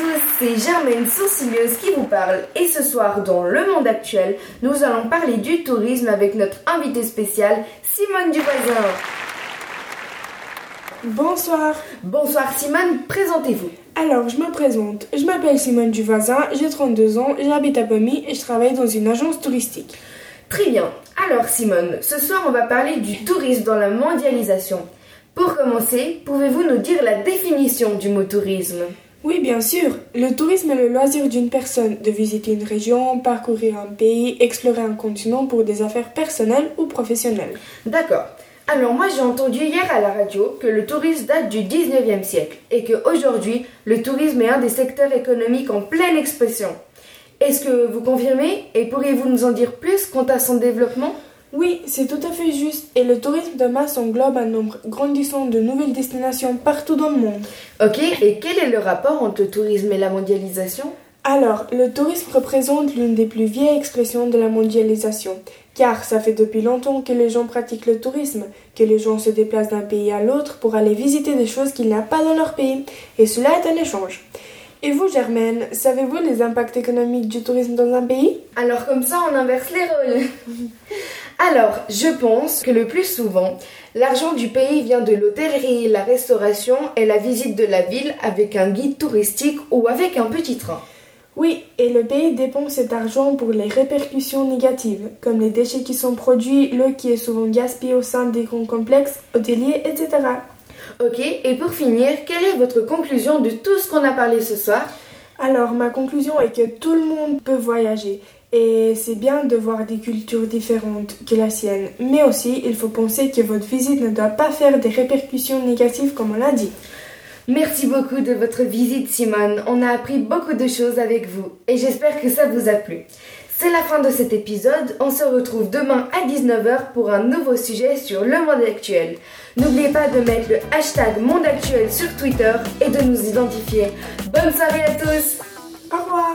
tous, c'est Germaine Sourcilleuse qui vous parle et ce soir dans Le Monde Actuel, nous allons parler du tourisme avec notre invité spécial Simone Duvoisin. Bonsoir. Bonsoir Simone, présentez-vous. Alors, je me présente. Je m'appelle Simone Duvoisin, j'ai 32 ans, j'habite à Pomy et je travaille dans une agence touristique. Très bien. Alors Simone, ce soir on va parler du tourisme dans la mondialisation. Pour commencer, pouvez-vous nous dire la définition du mot tourisme? Oui, bien sûr. Le tourisme est le loisir d'une personne de visiter une région, parcourir un pays, explorer un continent pour des affaires personnelles ou professionnelles. D'accord. Alors moi j'ai entendu hier à la radio que le tourisme date du 19e siècle et que aujourd'hui le tourisme est un des secteurs économiques en pleine expression. Est-ce que vous confirmez et pourriez-vous nous en dire plus quant à son développement? Oui, c'est tout à fait juste. Et le tourisme de masse englobe un nombre grandissant de nouvelles destinations partout dans le monde. Ok, et quel est le rapport entre le tourisme et la mondialisation? Alors, le tourisme représente l'une des plus vieilles expressions de la mondialisation, car ça fait depuis longtemps que les gens pratiquent le tourisme, que les gens se déplacent d'un pays à l'autre pour aller visiter des choses qu'il n'y a pas dans leur pays, et cela est un échange. Et vous, Germaine, savez-vous les impacts économiques du tourisme dans un pays? Alors comme ça on inverse les rôles. Alors, je pense que le plus souvent, l'argent du pays vient de l'hôtellerie, la restauration et la visite de la ville avec un guide touristique ou avec un petit train. Oui, et le pays dépense cet argent pour les répercussions négatives, comme les déchets qui sont produits, l'eau qui est souvent gaspillée au sein des grands complexes hôteliers, etc. Ok, et pour finir, quelle est votre conclusion de tout ce qu'on a parlé ce soir? Alors, ma conclusion est que tout le monde peut voyager. Et c'est bien de voir des cultures différentes que la sienne. Mais aussi, il faut penser que votre visite ne doit pas faire des répercussions négatives comme on l'a dit. Merci beaucoup de votre visite Simone, on a appris beaucoup de choses avec vous et j'espère que ça vous a plu. C'est la fin de cet épisode, on se retrouve demain à 19h pour un nouveau sujet sur le monde actuel. N'oubliez pas de mettre le hashtag monde actuel sur Twitter et de nous identifier. Bonne soirée à tous Au revoir